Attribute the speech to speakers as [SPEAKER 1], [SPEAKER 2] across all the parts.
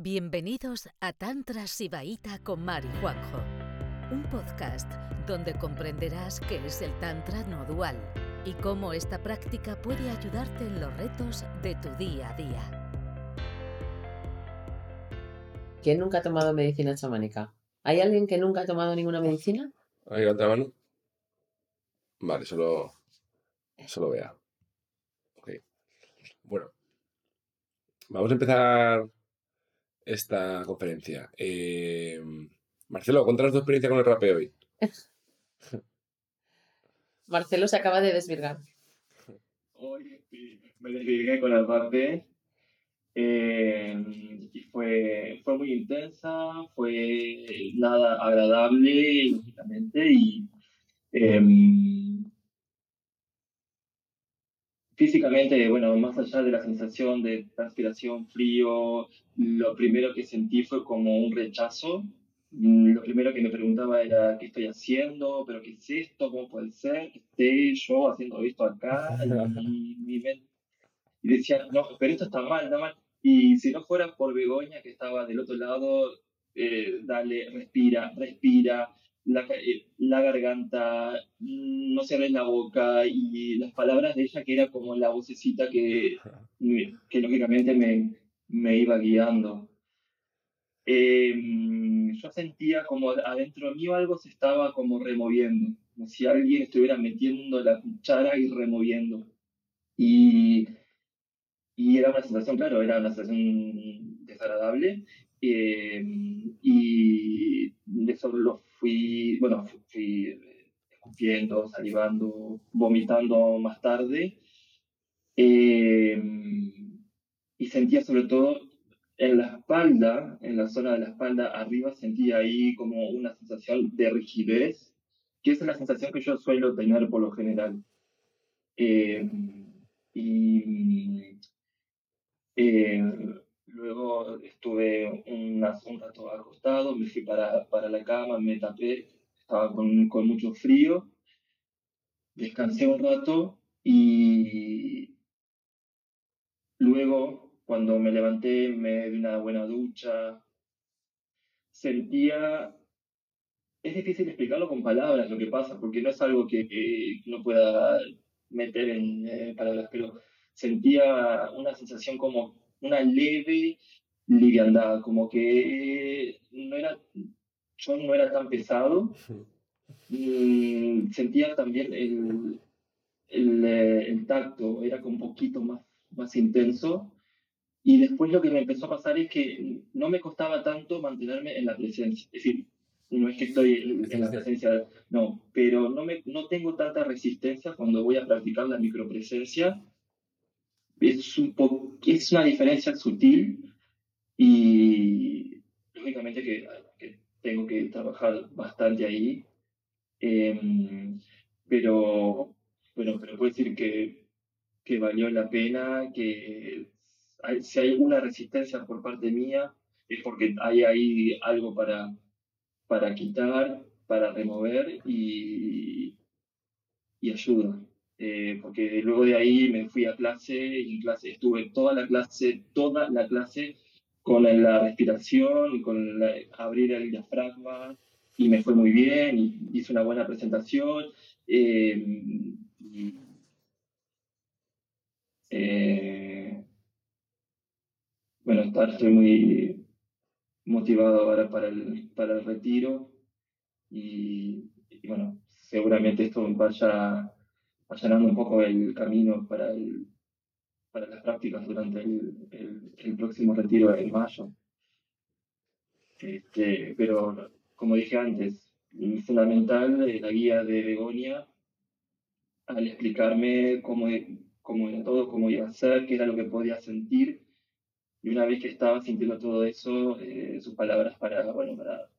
[SPEAKER 1] Bienvenidos a Tantra Sibaíta con Mari Juanjo, un podcast donde comprenderás qué es el Tantra no dual y cómo esta práctica puede ayudarte en los retos de tu día a día.
[SPEAKER 2] ¿Quién nunca ha tomado medicina chamánica? ¿Hay alguien que nunca ha tomado ninguna medicina?
[SPEAKER 3] ¿Hay otra mano? Vale, solo, solo vea. Ok. Bueno, vamos a empezar esta conferencia. Eh, Marcelo, cuéntanos tu experiencia con el rapeo hoy.
[SPEAKER 2] Marcelo se acaba de desvirgar.
[SPEAKER 4] Hoy me desvirgué con el rapé eh, y fue, fue muy intensa, fue nada agradable, lógicamente, y em, físicamente, bueno, más allá de la sensación de transpiración, frío, lo primero que sentí fue como un rechazo. Mm, Lo primero que me preguntaba era, ¿qué estoy haciendo? ¿Pero qué es esto? ¿Cómo puede ser que esté yo haciendo esto acá? Y, mi y decía, no, pero esto está mal, está mal. Y si no fuera por Begoña, que estaba del otro lado, eh, dale, respira, respira, la, eh, la garganta, mm, no cierres la boca, y las palabras de ella, que era como la vocecita que, que lógicamente me, me iba guiando. Eh, yo sentía como adentro mío algo se estaba como removiendo, como si alguien estuviera metiendo la cuchara y removiendo. Y, y era una sensación, claro, era una sensación desagradable. eh, y eso lo fui, bueno, fu- fui eh, escupiendo, salivando, vomitando más tarde. Eh, y sentía sobre todo en la espalda, en la zona de la espalda arriba, sentía ahí como una sensación de rigidez, que es la sensación que yo suelo tener por lo general. Eh, y eh, luego estuve un rato acostado, me fui para, para la cama, me tapé, estaba con, con mucho frío, descansé un rato y luego cuando me levanté me di una buena ducha, sentía es difícil explicarlo con palabras lo que pasa, porque no es algo que, que no pueda meter en eh, palabras, pero sentía una sensación como una leve liviandad, como que no era, yo no era tan pesado. Mm, sentía también el, el, eh, el tacto, era un poquito más, más intenso. Y después lo que me empezó a pasar es que no me costaba tanto mantenerme en la presencia. Es decir, no es que estoy en la presencia, no, pero no, me, no tengo tanta resistencia cuando voy a practicar la micropresencia. Es, un po- es una diferencia sutil y lógicamente que, tengo que trabajar bastante ahí. Em, pero, bueno, pero puedo decir que, que valió la pena, que si hay una resistencia por parte mía, es porque hay ahí algo para, para quitar, para remover y, y ayuda. Eh, porque luego de ahí me fui a clase y en clase estuve toda la clase, toda la clase con la respiración y con abrir el diafragma y me fue muy bien y hice una buena presentación. y, eh, bueno, estoy muy motivado ahora para el, para el retiro y bueno, seguramente esto vaya allanando un poco el camino para, el, para las prácticas durante el, el, el próximo retiro en mayo. Este, pero como dije antes, fundamental la guía de Begonia al explicarme cómo, cómo era todo, cómo iba a ser, qué era lo que podía sentir. Y una vez que estaba sintiendo todo eso, eh, sus palabras para, bueno, para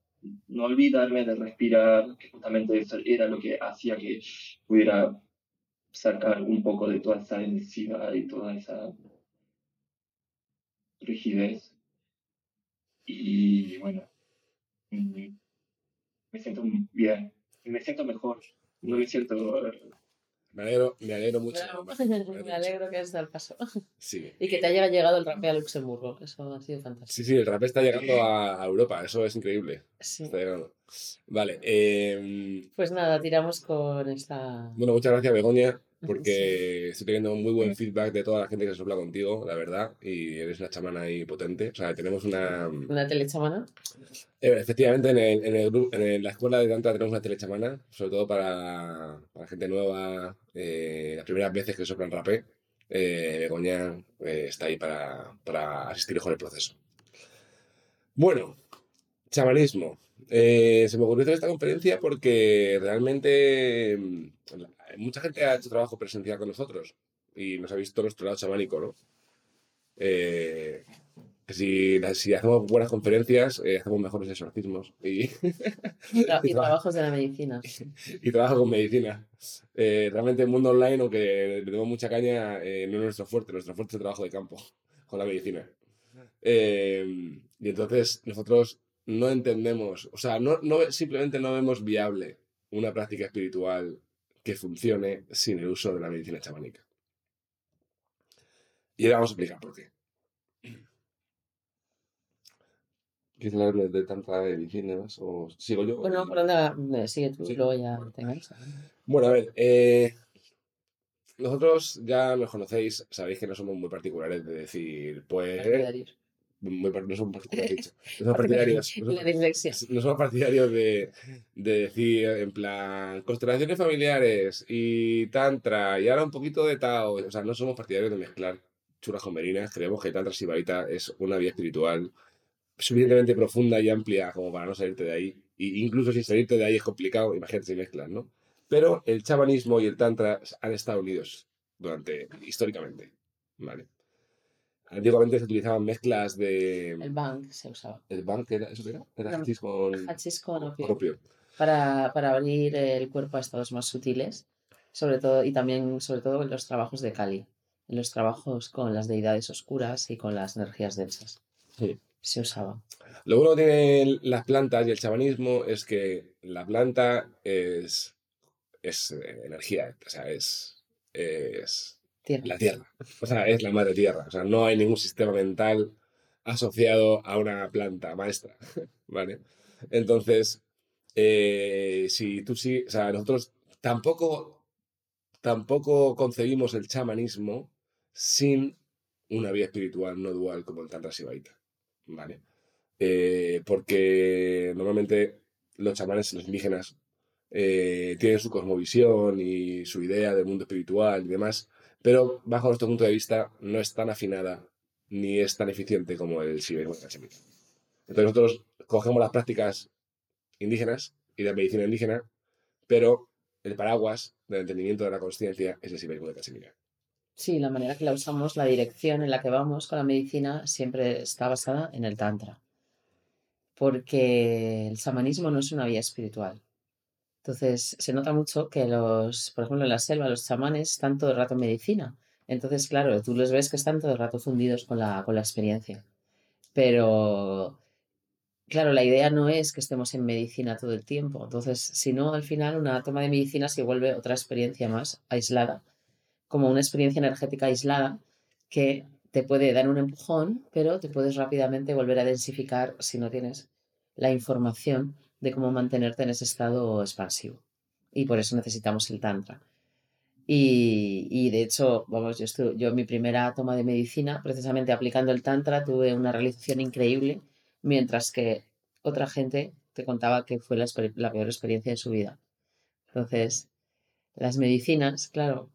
[SPEAKER 4] no olvidarme de respirar, que justamente eso era lo que hacía que pudiera sacar un poco de toda esa densidad y toda esa rigidez. Y bueno, mm, me siento bien, me siento mejor, no me siento
[SPEAKER 3] Me alegro, me alegro mucho. Me alegro
[SPEAKER 2] Me
[SPEAKER 3] mucho.
[SPEAKER 2] alegro que hayas dado el paso.
[SPEAKER 3] Sí.
[SPEAKER 2] Y que te haya llegado el rapé a Luxemburgo. Eso ha sido fantástico.
[SPEAKER 3] Sí, sí, el rap está llegando a a Europa, eso es increíble.
[SPEAKER 2] Sí.
[SPEAKER 3] Está llegando. Vale, eh,
[SPEAKER 2] Pues nada, tiramos con esta.
[SPEAKER 3] bueno, muchas gracias Begoña, porque estoy teniendo muy buen feedback de toda la gente que se sopla contigo, la verdad, y eres una chamana ahí potente. O sea, tenemos una...
[SPEAKER 2] Una telechamana.
[SPEAKER 3] Eh, efectivamente, en, el, en, el en la escuela de Tantra tenemos una telechamana, sobre todo para, para gente nueva, eh, las primeras veces que soplan rapé. Eh, Begoña eh, está ahí para, para asistir con el proceso. Bueno, chamanismo. Eh, se me ocurrió hacer esta conferencia porque realmente mm, mucha gente ha hecho trabajo presencial con nosotros y nos ha visto nuestro lado chamánico, ¿no? Eh, si, si hacemos buenas conferencias, eh, hacemos mejores exorcismos y,
[SPEAKER 2] Tra- Y trabajos de la medicina.
[SPEAKER 3] y trabajo con medicina. Eh, realmente el mundo online, aunque le tenemos mucha caña, eh, no es nuestro fuerte, nuestro fuerte es el trabajo de campo con la medicina. Y entonces nosotros no entendemos, o sea, no, no, simplemente no vemos viable una práctica espiritual que funcione sin el uso de la medicina chamánica. Y ahora vamos a explicar por qué. ¿Quieres hablar de, de tanta medicina o sigo yo?
[SPEAKER 2] Bueno, ¿por dónde va? Eh, Sigue tú,
[SPEAKER 3] Sí.
[SPEAKER 2] luego ya te enganchas.
[SPEAKER 3] Bueno, a ver, eh, nosotros ya nos conocéis, sabéis que no somos muy particulares de decir, pues. Muy no somos no partidarios,
[SPEAKER 2] La dislexia.
[SPEAKER 3] no somos partidarios de, de decir, en plan, constelaciones familiares y tantra y ahora un poquito de Tao, o sea, no somos partidarios de mezclar churas con merinas, creemos que tantra sibarita es una vía espiritual suficientemente profunda y amplia como para no salirte de ahí. Y incluso si salirte de ahí es complicado, imagínate si mezclas, ¿no? Pero el chamanismo y el tantra han estado unidos durante, históricamente, ¿vale? Antiguamente se utilizaban mezclas de...
[SPEAKER 2] El bank se usaba.
[SPEAKER 3] ¿El ban qué era? ¿Eso era? Era
[SPEAKER 2] No,
[SPEAKER 3] hachís con
[SPEAKER 2] Hachís con opio.
[SPEAKER 3] con opio.
[SPEAKER 2] Para, para abrir el cuerpo a estados más sutiles. Sobre todo, y también, sobre todo, en los trabajos de Kali. En los trabajos con las deidades oscuras y con las energías densas.
[SPEAKER 3] Sí.
[SPEAKER 2] Se usaba.
[SPEAKER 3] Lo bueno que tienen las plantas y el chamanismo es que la planta es, es eh, energía, o sea, es, es La tierra. O sea, es la madre tierra. O sea, no hay ningún sistema mental asociado a una planta maestra. ¿Vale? Entonces, eh, si tú sí, o sea, nosotros tampoco, tampoco concebimos el chamanismo sin una vía espiritual no dual como el Tantra Sibaita. ¿Vale? Eh, porque normalmente los chamanes, los indígenas, eh, tienen su cosmovisión y su idea del mundo espiritual y demás, pero bajo nuestro punto de vista no es tan afinada ni es tan eficiente como el Siberia Cachemira. Entonces nosotros cogemos las prácticas indígenas y la medicina indígena, pero el paraguas del entendimiento de la conciencia es el Siberia Cachemira.
[SPEAKER 2] Sí, la manera que la usamos, la dirección en la que vamos con la medicina siempre está basada en el Tantra. Porque el chamanismo no es una vía espiritual. Entonces, se nota mucho que los, por ejemplo, en la selva, los chamanes están todo el rato en medicina. Entonces, claro, tú los ves que están todo el rato fundidos con la, con la experiencia. Pero, claro, la idea no es que estemos en medicina todo el tiempo. Entonces, si no, al final una toma de medicina se vuelve otra experiencia más aislada como una experiencia energética aislada que te puede dar un empujón, pero te puedes rápidamente volver a densificar si no tienes la información de cómo mantenerte en ese estado expansivo. Y por eso necesitamos el tantra. Y, y de hecho, vamos, yo, estu- yo mi primera toma de medicina, precisamente aplicando el tantra, tuve una realización increíble, mientras que otra gente te contaba que fue la, la peor experiencia de su vida. Entonces, las medicinas, claro,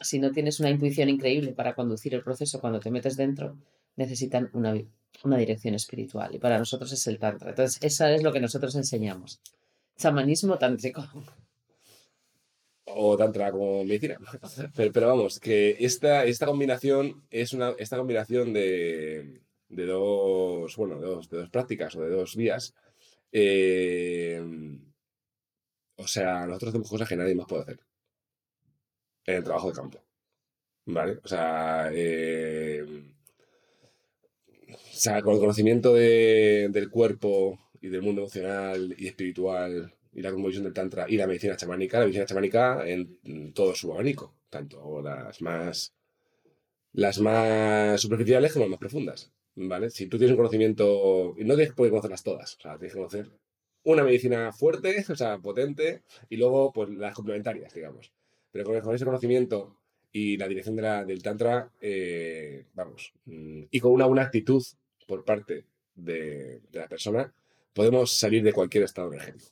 [SPEAKER 2] si no tienes una intuición increíble para conducir el proceso cuando te metes dentro, necesitan una, una dirección espiritual. Y para nosotros es el Tantra. Entonces, eso es lo que nosotros enseñamos. Chamanismo tántrico.
[SPEAKER 3] o tantra como medicina. Pero, vamos, que esta, esta combinación es una esta combinación de, de dos, bueno, de dos, de dos prácticas o de dos vías. eh, o sea, nosotros hacemos cosas que nadie más puede hacer en el trabajo de campo. ¿Vale? O sea, eh, o sea, con el conocimiento de- del cuerpo y del mundo emocional y espiritual y la cosmovisión del Tantra y la medicina chamánica, la medicina chamánica en todo su abanico, tanto las más, las más superficiales como las más profundas. ¿Vale? Si tú tienes un conocimiento, y no tienes que conocerlas todas, o sea, tienes que conocer una medicina fuerte, o sea, potente, y luego pues las complementarias, digamos. Pero con, ese conocimiento y la dirección de la, del Tantra, eh, vamos, mm, y con una buena actitud por parte de, de la persona, podemos salir de cualquier estado energético.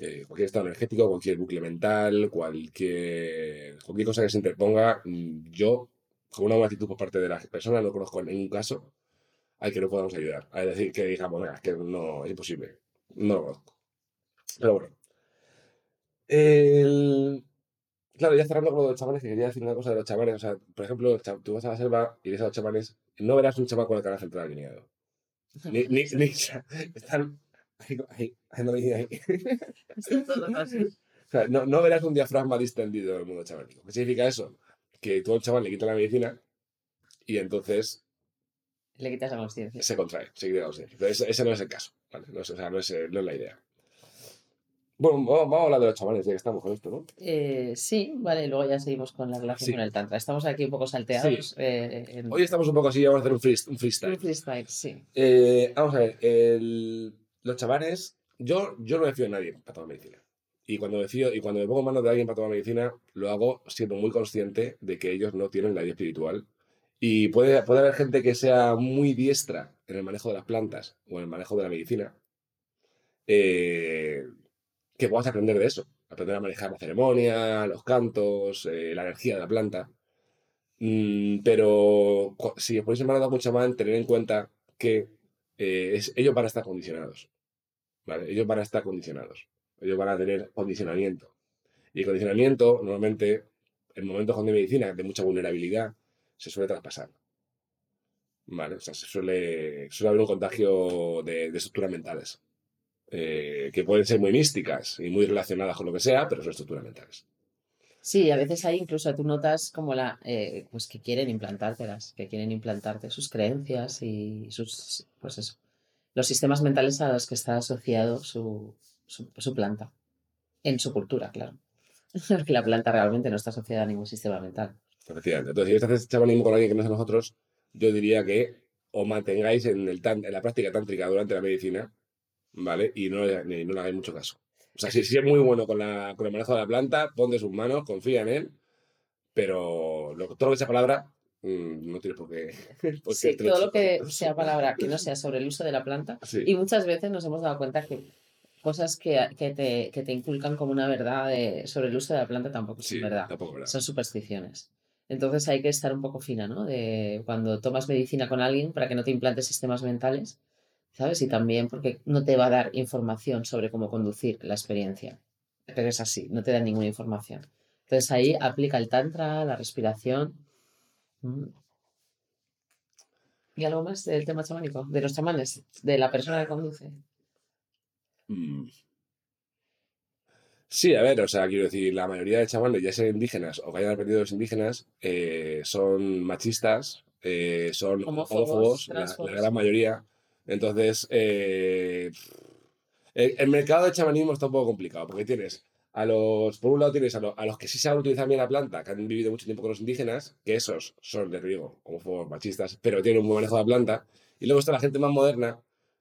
[SPEAKER 3] Eh, cualquier estado energético, cualquier bucle mental, cualquier, cosa que se interponga, mm, yo, con una buena actitud por parte de la persona, no conozco en ningún caso al que no podamos ayudar. A decir que digamos, es no, es imposible. No lo conozco. Pero bueno. Claro, ya cerrando con los chamanes, que quería decir una cosa de los chamanes. O sea, por ejemplo, tú vas a la selva y ves a los chamanes, no verás un chamán con el canal central alineado. Ni, ni, ni, están ahí, ahí, ahí. o sea, no, no, verás un diafragma distendido en el mundo chamánico. ¿Qué significa eso? Que tú a un chaval le quitas la medicina y entonces
[SPEAKER 2] le quitas la conciencia.
[SPEAKER 3] Se contrae, se quita la conciencia. Pero ese, no es el caso. ¿vale? No, es, o sea, no, es, no es la idea. Bueno, vamos, a hablar de los chavales, ya que estamos con esto, ¿no?
[SPEAKER 2] Eh, sí, vale, luego ya seguimos con la relación con el Tantra. Estamos aquí un poco salteados. Eh,
[SPEAKER 3] Hoy estamos un poco así, vamos a hacer un, freestyle.
[SPEAKER 2] Un freestyle, sí.
[SPEAKER 3] Eh, vamos a ver, el, los chavales, yo, yo no me fío de nadie para tomar medicina. Y cuando me fío, y cuando me pongo en manos de alguien para tomar medicina, lo hago siendo muy consciente de que ellos no tienen la vida espiritual y puede, puede haber gente que sea muy diestra en el manejo de las plantas o en el manejo de la medicina, eh, que puedas aprender de eso. Aprender a manejar la ceremonia, los cantos, eh, la energía de la planta. Mm, pero si os ponéis en manos de más, tener en cuenta que eh, ellos van a estar condicionados. ¿vale? Ellos van a estar condicionados. Ellos van a tener condicionamiento. Y condicionamiento, normalmente, en momentos de medicina, de mucha vulnerabilidad, se suele traspasar. ¿Vale? O sea, se suele, suele haber un contagio de, estructuras mentales. Eh, que pueden ser muy místicas y muy relacionadas con lo que sea, pero son estructuras mentales.
[SPEAKER 2] Sí, a veces hay incluso tú notas como la eh, pues que quieren implantártelas, que quieren implantarte sus creencias y sus pues eso, los sistemas mentales a los que está asociado su, su, su planta. En su cultura, claro. Porque la planta realmente no está asociada a ningún sistema mental.
[SPEAKER 3] Efectivamente. Entonces, si estás chamanismo con alguien que no es nosotros, yo diría que os mantengáis en, el en la práctica tántrica durante la medicina, ¿vale? Y no, no le hagáis mucho caso. O sea, si, es muy bueno con, la, con el manejo de la planta, ponte sus manos, confía en él, pero lo, todo lo que sea palabra, mm, no tienes por qué.
[SPEAKER 2] sí, todo lo que sea palabra que no sea sobre el uso de la planta. Y muchas veces nos hemos dado cuenta que cosas que, que, te, que te, inculcan como una verdad sobre el uso de la planta tampoco son verdad. verdad. Son supersticiones. Entonces hay que estar un poco fina, ¿no? De cuando tomas medicina con alguien para que no te implantes sistemas mentales, ¿sabes? Y también porque no te va a dar información sobre cómo conducir la experiencia. Pero es así, no te da ninguna información. Entonces ahí aplica el tantra, la respiración. Mm. ¿Y algo más del tema chamánico? De los chamanes, de la persona que conduce. Mm.
[SPEAKER 3] Sí, a ver, o sea, quiero decir, la mayoría de chamanes, ya sean indígenas o que hayan aprendido los indígenas, eh, son machistas, eh, son homófobos, la, gran mayoría. Entonces, eh, el, mercado de chamanismo está un poco complicado, porque tienes a los, por un lado tienes a, los que sí saben utilizar bien la planta, que han vivido mucho tiempo con los indígenas, que esos son, de riego, homófobos, machistas, pero tienen un buen manejo de la planta. Y luego está la gente más moderna,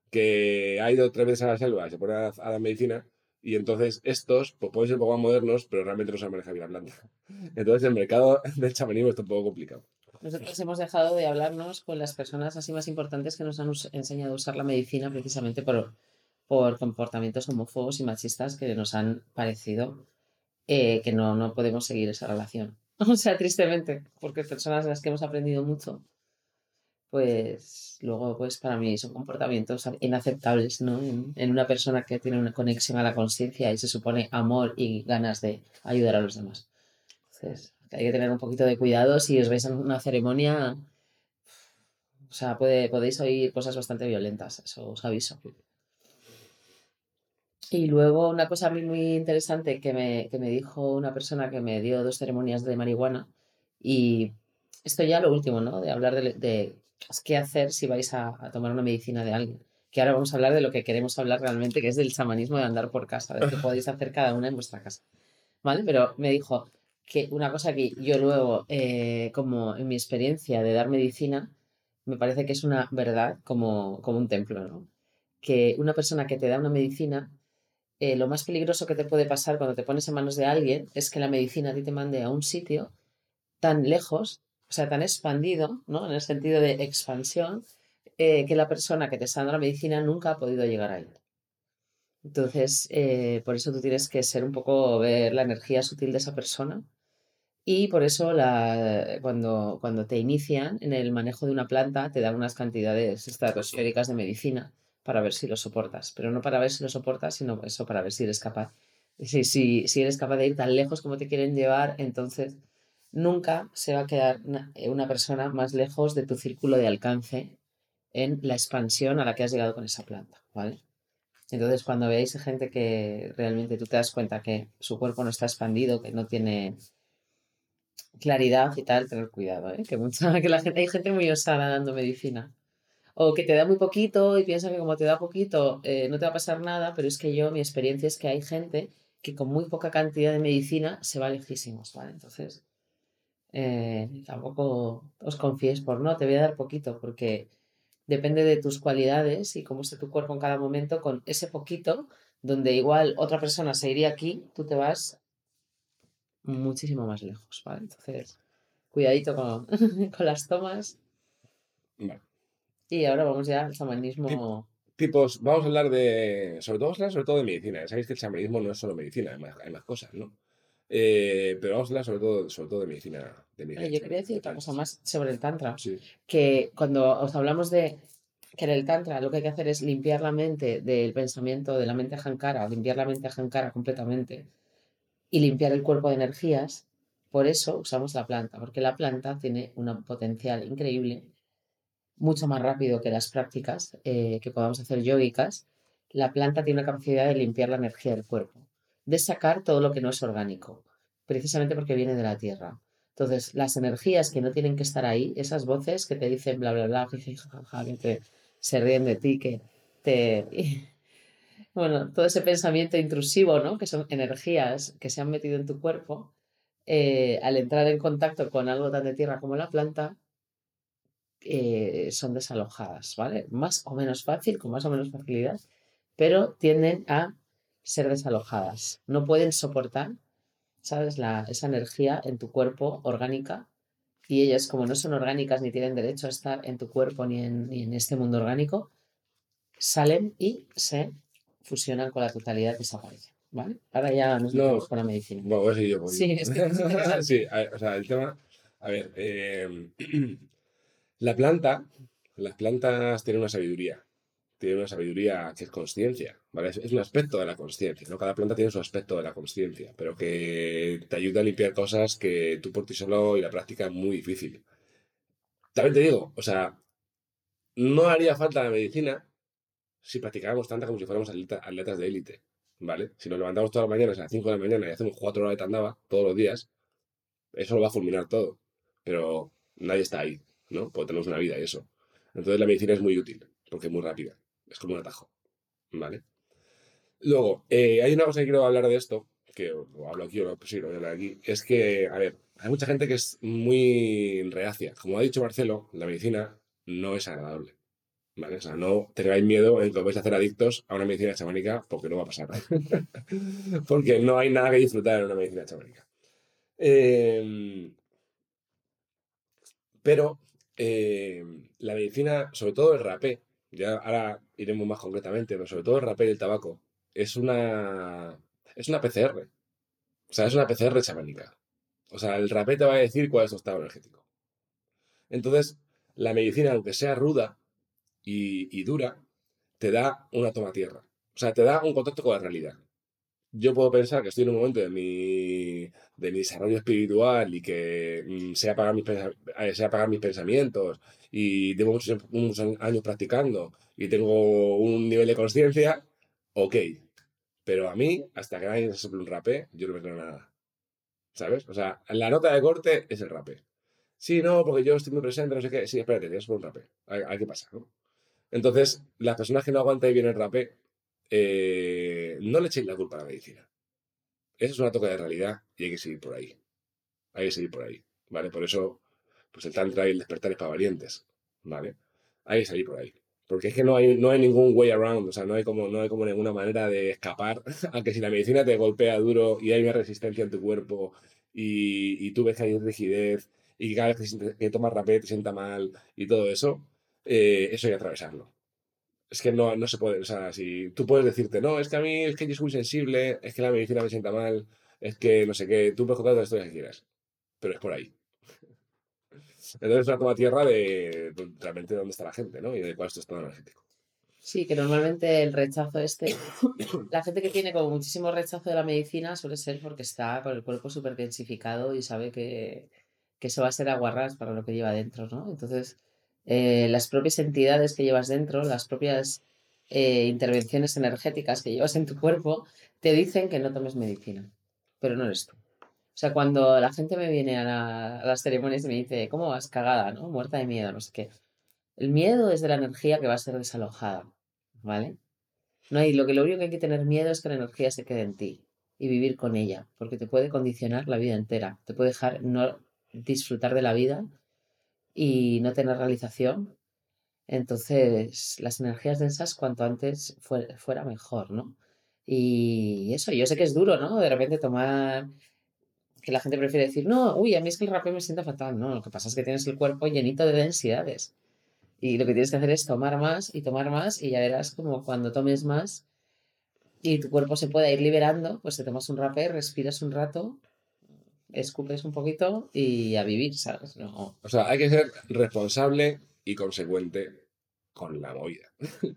[SPEAKER 3] que ha ido tres veces a la selva se pone a la medicina y entonces estos pues, pueden ser un poco más modernos, pero realmente no saben manejar bien la planta. Entonces el mercado del chamanismo está un poco complicado.
[SPEAKER 2] Nosotros hemos dejado de hablarnos con las personas así más importantes que nos han enseñado a usar la medicina precisamente por, por comportamientos homófobos y machistas que nos han parecido eh, que no, no podemos seguir esa relación. O sea, tristemente, porque personas de las que hemos aprendido mucho pues luego pues para mí son comportamientos inaceptables, ¿no? En, una persona que tiene una conexión a la conciencia y se supone amor y ganas de ayudar a los demás. Entonces, hay que tener un poquito de cuidado si os veis en una ceremonia, o sea, puede, podéis oír cosas bastante violentas, eso os aviso. Y luego una cosa a mí muy interesante que me, que me dijo una persona que me dio dos ceremonias de marihuana y esto ya lo último, ¿no? De hablar de, de qué hacer si vais a, tomar una medicina de alguien. que ahora vamos a hablar de lo que queremos hablar realmente, que es del chamanismo de andar por casa, de que podéis hacer cada una en vuestra casa. ¿Vale? Pero me dijo que una cosa que yo luego, eh, como en mi experiencia de dar medicina, me parece que es una verdad como, como un templo, ¿no? Que una persona que te da una medicina, eh, lo más peligroso que te puede pasar cuando te pones en manos de alguien es que la medicina a ti te mande a un sitio tan lejos, o sea, tan expandido, ¿no? En el sentido de expansión, eh, que la persona que te está dando la medicina nunca ha podido llegar ahí. Entonces, eh, por eso tú tienes que ser un poco, ver la energía sutil de esa persona. Y por eso la, cuando, cuando te inician en el manejo de una planta, te dan unas cantidades estratosféricas de medicina para ver si lo soportas. Pero no para ver si lo soportas, sino eso para ver si eres capaz. Si, si, si eres capaz de ir tan lejos como te quieren llevar, entonces nunca se va a quedar eh, una, persona más lejos de tu círculo de alcance en la expansión a la que has llegado con esa planta, ¿vale? Entonces, cuando veáis gente que realmente tú te das cuenta que su cuerpo no está expandido, que no tiene claridad y tal, tener cuidado, ¿eh? Que, mucha, que la gente, hay gente muy osada dando medicina. O que te da muy poquito y piensa que como te da poquito eh, no te va a pasar nada, pero es que yo, mi experiencia es que hay gente que con muy poca cantidad de medicina se va lejísimos, ¿vale? Entonces, eh, tampoco os confíes por no, te voy a dar poquito, porque depende de tus cualidades y cómo esté tu cuerpo en cada momento, con ese poquito, donde igual otra persona se iría aquí, tú te vas muchísimo más lejos, ¿vale? Entonces, cuidadito con, con las tomas. Y ahora vamos ya al chamanismo.
[SPEAKER 3] Tipos, vamos a hablar de, sobre todo, sobre todo de medicina. Sabéis que el chamanismo no es solo medicina, hay más cosas, ¿no? Eh, pero vamos a hablar sobre todo, sobre todo de medicina. De medicina
[SPEAKER 2] yo quería decir otra cosa más sobre el Tantra. Que cuando os hablamos de que en el Tantra lo que hay que hacer es limpiar la mente del pensamiento, de la mente Hankara, limpiar la mente Hankara completamente y limpiar el cuerpo de energías, por eso usamos la planta, porque la planta tiene un potencial increíble, mucho más rápido que las prácticas eh, que podamos hacer yógicas. La planta tiene una capacidad de limpiar la energía del cuerpo de sacar todo lo que no es orgánico, precisamente porque viene de la tierra. Entonces, las energías que no tienen que estar ahí, esas voces que te dicen bla, bla, bla, que te, se ríen de ti, que te... Bueno, todo ese pensamiento intrusivo, ¿no? Que son energías que se han metido en tu cuerpo, eh, al entrar en contacto con algo tan de tierra como la planta, eh, son desalojadas, ¿vale? Más o menos fácil, con más o menos facilidad, pero tienden a ser desalojadas. No pueden soportar, ¿sabes? La, esa energía en tu cuerpo orgánica y ellas, como no son orgánicas ni tienen derecho a estar en tu cuerpo ni en, ni en este mundo orgánico, salen y se fusionan con la totalidad y desaparecen. ¿Vale? Ahora ya nos metemos con la medicina.
[SPEAKER 3] Bueno, voy a seguir yo. Sí, es que sí, o sea, el tema. A ver, eh, la planta, las plantas tienen una sabiduría tiene una sabiduría que es conciencia, ¿vale? Es, un aspecto de la conciencia, ¿no? Cada planta tiene su aspecto de la conciencia, pero que te ayuda a limpiar cosas que tú por ti solo y la práctica es muy difícil. También te digo, o sea, no haría falta la medicina si practicáramos tanta como si fuéramos atletas de élite, ¿vale? Si nos levantamos todas las mañanas a las 5 de la mañana y hacemos 4 horas de tandaba todos los días, eso lo va a fulminar todo, pero nadie está ahí, ¿no? Porque tenemos una vida y eso. Entonces la medicina es muy útil, porque es muy rápida. Es como un atajo. ¿Vale? Luego, eh, hay una cosa que quiero hablar de esto, que lo hablo aquí o lo, sí, lo voy a hablar aquí, es que, a ver, hay mucha gente que es muy reacia. Como ha dicho Marcelo, la medicina no es agradable. ¿Vale? O sea, no tengáis miedo en que os vais a hacer adictos a una medicina chamánica porque no va a pasar porque no hay nada que disfrutar en una medicina chamánica. Em, pero eh, la medicina, sobre todo el rapé, ya ahora iremos más concretamente, pero sobre todo el rapé y el tabaco, es una, es una PCR. O sea, es una PCR chamánica. O sea, el rapé te va a decir cuál es tu estado energético. Entonces, la medicina, aunque sea ruda y, dura, te da una toma tierra. O sea, te da un contacto con la realidad yo puedo pensar que estoy en un momento de mi, de mi desarrollo espiritual y que mm, sea, pagar mis, eh, sea pagar mis pensamientos y tengo muchos, años practicando y tengo un nivel de conciencia, ok. Pero a mí, hasta que nadie se sople un rapé, yo no me creo nada. ¿Sabes? O sea, la nota de corte es el rapé. Sí, no, porque yo estoy muy presente, no sé qué. Sí, espérate, tienes un rapé. A ver, qué pasa, ¿no? Entonces, las personas que no aguantan bien el rapé, eh, no le echéis la culpa a la medicina. Eso es una toca de realidad y hay que seguir por ahí. Hay que seguir por ahí, ¿vale? Por eso, pues el tantra y el despertar es para valientes, ¿vale? Hay que seguir por ahí. Porque es que no hay, no hay ningún way around, o sea, no hay, como, no hay como ninguna manera de escapar a que si la medicina te golpea duro y hay una resistencia en tu cuerpo y, y tú ves que hay rigidez y cada vez que, que tomas rapé te sienta mal y todo eso, eh, eso hay que atravesarlo. Es que no, no se puede, o sea, si tú puedes decirte, no, es que a mí es que yo soy muy sensible, es que la medicina me sienta mal, es que no sé qué, tú puedes contar todas las historias que quieras, pero es por ahí. Entonces es una toma tierra de de realmente dónde está la gente, ¿no? Y de cuál es tu estado energético.
[SPEAKER 2] Sí, que normalmente el rechazo este, la gente que tiene como muchísimo rechazo de la medicina suele ser porque está con el cuerpo súper tensificado y sabe que, que eso va a ser aguarrás para lo que lleva dentro, ¿no? Entonces, eh, las propias entidades que llevas dentro, las propias eh, intervenciones energéticas que llevas en tu cuerpo, te dicen que no tomes medicina, pero no eres tú. O sea, cuando la gente me viene a, la- a las ceremonias y me dice, ¿cómo vas cagada, no? Muerta de miedo, no sé qué. El miedo es de la energía que va a ser desalojada, ¿vale? No hay, lo que lo único que hay que tener miedo es que la energía se quede en ti y vivir con ella, porque te puede condicionar la vida entera, te puede dejar no disfrutar de la vida y no tener realización. Entonces, las energías densas, cuanto antes fue- fuera mejor, ¿no? Y eso, yo sé que es duro, ¿no? De repente tomar, que la gente prefiere decir, no, uy, a mí es que el rapé me sienta fatal. No, lo que pasa es que tienes el cuerpo llenito de densidades. Y lo que tienes que hacer es tomar más y tomar más y ya verás como cuando tomes más y tu cuerpo se pueda ir liberando, pues te tomas un rapé, respiras un rato, escupes un poquito y a vivir, ¿sabes? No,
[SPEAKER 3] O sea, hay que ser responsable y consecuente con la movida.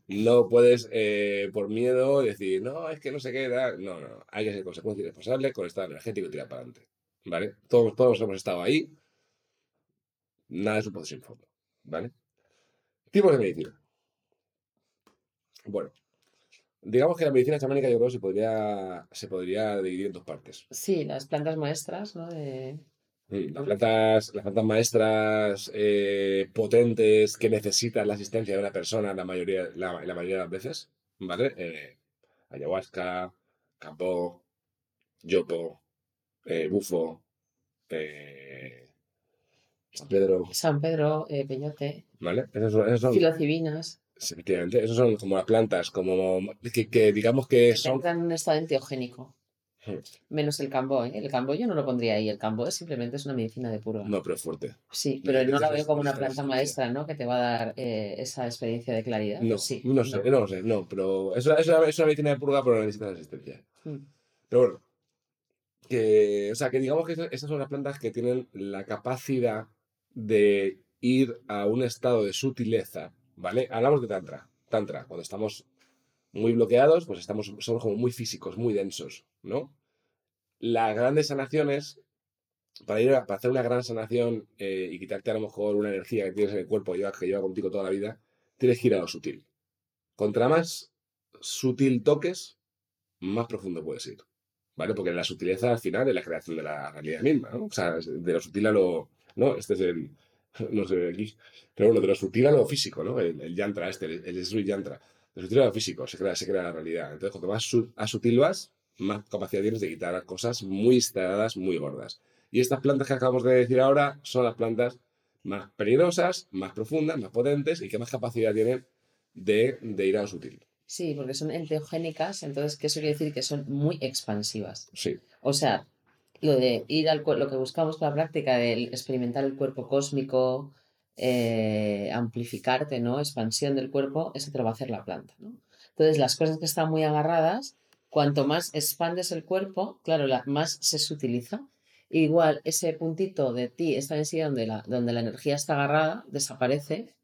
[SPEAKER 3] No puedes, eh, por miedo, decir, no, es que no sé qué, tal". no, no, hay que ser consecuente y responsable con el estado energético y tirar para adelante. ¿Vale? Todos, todos hemos estado ahí, nada es un pozo sin fondo. ¿Vale? Tipos de medicina. Bueno, digamos que la medicina chamánica yo creo se podría, se podría dividir en dos partes.
[SPEAKER 2] Sí, las plantas maestras, ¿no? De...
[SPEAKER 3] Las plantas, las plantas maestras eh, potentes que necesitan la asistencia de una persona la mayoría, la, la mayoría de las veces, ¿vale? Eh, ayahuasca, capó, yopo, eh, bufo, San Pedro,
[SPEAKER 2] San Pedro, eh, Peñote,
[SPEAKER 3] ¿vale? Esos son, esos son-
[SPEAKER 2] filocibinas,
[SPEAKER 3] efectivamente, esos son como las plantas, como que, que digamos que son...
[SPEAKER 2] entran en un estado enteogénico.
[SPEAKER 3] Hmm.
[SPEAKER 2] Menos el cambo, ¿eh? El cambo yo no lo pondría ahí. El cambo es simplemente es una medicina de purga.
[SPEAKER 3] No, pero fuerte.
[SPEAKER 2] Sí, pero no la veo como una planta maestra, ¿no? Que te va a dar eh, esa experiencia de claridad.
[SPEAKER 3] No,
[SPEAKER 2] Sí,
[SPEAKER 3] no sé, no lo sé, no, pero es una, es una, es una medicina de purga, pero no necesita asistencia.
[SPEAKER 2] Mm.
[SPEAKER 3] Pero bueno, que, o sea, que digamos que esas esas son las plantas que tienen la capacidad de ir a un estado de sutileza, ¿vale? Hablamos de tantra. Tantra, cuando estamos muy bloqueados, pues estamos, somos como muy físicos, muy densos, ¿no? Las grandes sanaciones, para ir a, para hacer una gran sanación eh, y quitarte a lo mejor una energía que tienes en el cuerpo que lleva, que lleva contigo toda la vida, tienes que ir a lo sutil. Contra más sutil toques, más profundo puedes ir. ¿Vale? Porque la sutileza al final es la creación de la realidad misma, ¿no? O sea, de lo sutil a lo. ¿No? Este es el. No se ve aquí. Pero bueno, de lo sutil a lo físico, ¿no? El, el yantra este, el, el Sri yantra. De lo sutil a lo físico, se crea, se crea la realidad. Entonces, cuanto más su- a sutil vas, más capacidad tienes de quitar cosas muy instaladas, muy gordas. Y estas plantas que acabamos de decir ahora son las plantas más peligrosas, más profundas, más potentes y que más capacidad tienen de, de ir a lo sutil.
[SPEAKER 2] Sí, porque son enteogénicas, entonces, ¿qué eso quiere decir? Que son muy expansivas.
[SPEAKER 3] Sí.
[SPEAKER 2] O sea, lo de ir al lo que buscamos con la práctica de experimentar el cuerpo cósmico, eh, amplificarte, ¿no? Expansión del cuerpo, eso te lo va a hacer la planta, ¿no? Entonces, las cosas que están muy agarradas, cuanto más expandes el cuerpo, claro, la, más se sutiliza. Igual, ese puntito de ti, esta densidad donde la, donde la energía está agarrada, desaparece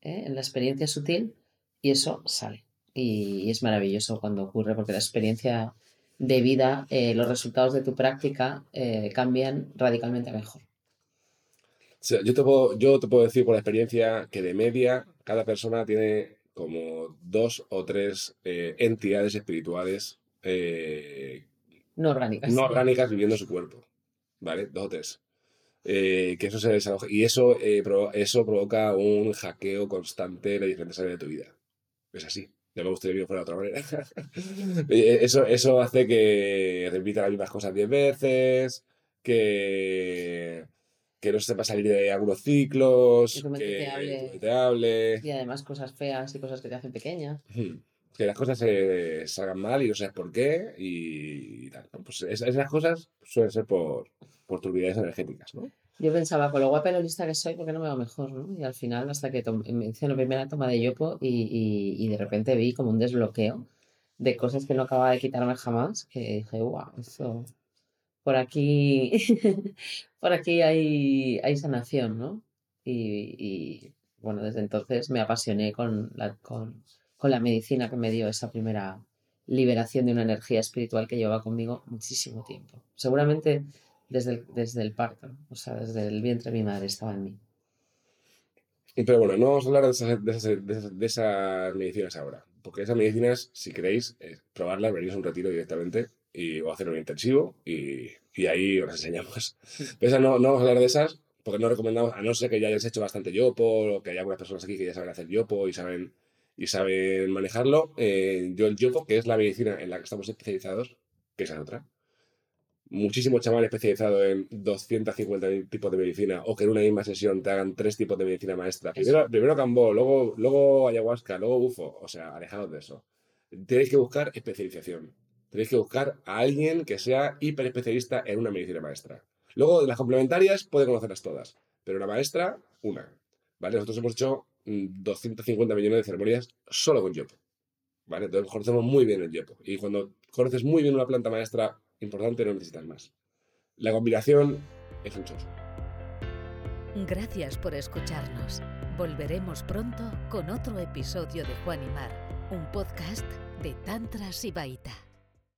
[SPEAKER 2] ¿eh? en la experiencia sutil y eso sale. Y, y es maravilloso cuando ocurre porque la experiencia de vida, eh, los resultados de tu práctica eh, cambian radicalmente mejor.
[SPEAKER 3] O sea, yo, te puedo, yo te puedo decir por experiencia que de media cada persona tiene como dos o tres eh, entidades espirituales
[SPEAKER 2] No orgánicas.
[SPEAKER 3] no orgánicas viviendo en su cuerpo. ¿Vale? Dos o tres. que eso se. Y eso, eso provoca un hackeo constante en las diferentes áreas de tu vida. Es así. Ya me gustaría que fuera de otra manera. Eh, eso, eso hace que repita las mismas cosas 10 veces, que, que no sepa salir de algunos ciclos,
[SPEAKER 2] Que te hable.
[SPEAKER 3] mente hable.
[SPEAKER 2] Y además cosas feas y cosas que te hacen pequeña.
[SPEAKER 3] Hmm. Que las cosas se salgan mal y no sabes por qué y, tal. Pues es- esas cosas suelen ser por, por turbidez energéticas, ¿no?
[SPEAKER 2] Yo pensaba, con lo guapa y lo lista que soy, ¿por qué no me va mejor? ¿no? Y al final, hasta que me hice la primera toma de yopo y, y- y de repente vi como un desbloqueo de cosas que no acababa de quitarme jamás, que dije, wow, esto, por aquí, por aquí hay, hay sanación, ¿no? Y, y, bueno, desde entonces me apasioné con la, con, con la medicina que me dio esa primera liberación de una energía espiritual que llevaba conmigo muchísimo tiempo. Seguramente desde el, desde el parto, o sea, desde el vientre de mi madre estaba en mí.
[SPEAKER 3] Pero bueno, no vamos a hablar de esas, de esas, de esas- de esas medicinas ahora. Porque esas medicinas, si queréis eh, probarlas, venís a un retiro directamente y, o hacer un intensivo y, y ahí os enseñamos. Pero esas no, no vamos a hablar de esas porque no recomendamos, a no ser que ya hayáis hecho bastante yopo o que haya algunas personas aquí que ya saben hacer yopo y saben, y saben manejarlo. eh, yo el yopo, que es la medicina en la que estamos especializados, que esa es otra. Muchísimo chamán especializado en 250 tipos de medicina o que en una misma sesión te hagan tres tipos de medicina maestra. Primero, primero cambó, luego, luego ayahuasca, luego bufo. O sea, alejados de eso. Tenéis que buscar especialización. Tenéis que buscar a alguien que sea hiper especialista en una medicina maestra. Luego, de las complementarias, puede conocerlas todas. Pero una maestra, una. ¿Vale? Nosotros hemos hecho mm, 250 millones de ceremonias solo con yopo. ¿Vale? Entonces conocemos muy bien el yopo. Y cuando conoces muy bien una planta maestra importante, no necesitas más. La combinación es un chocho.
[SPEAKER 1] Gracias por escucharnos. Volveremos pronto con otro episodio de Juan y Mar, un podcast de Tantra Sibaita.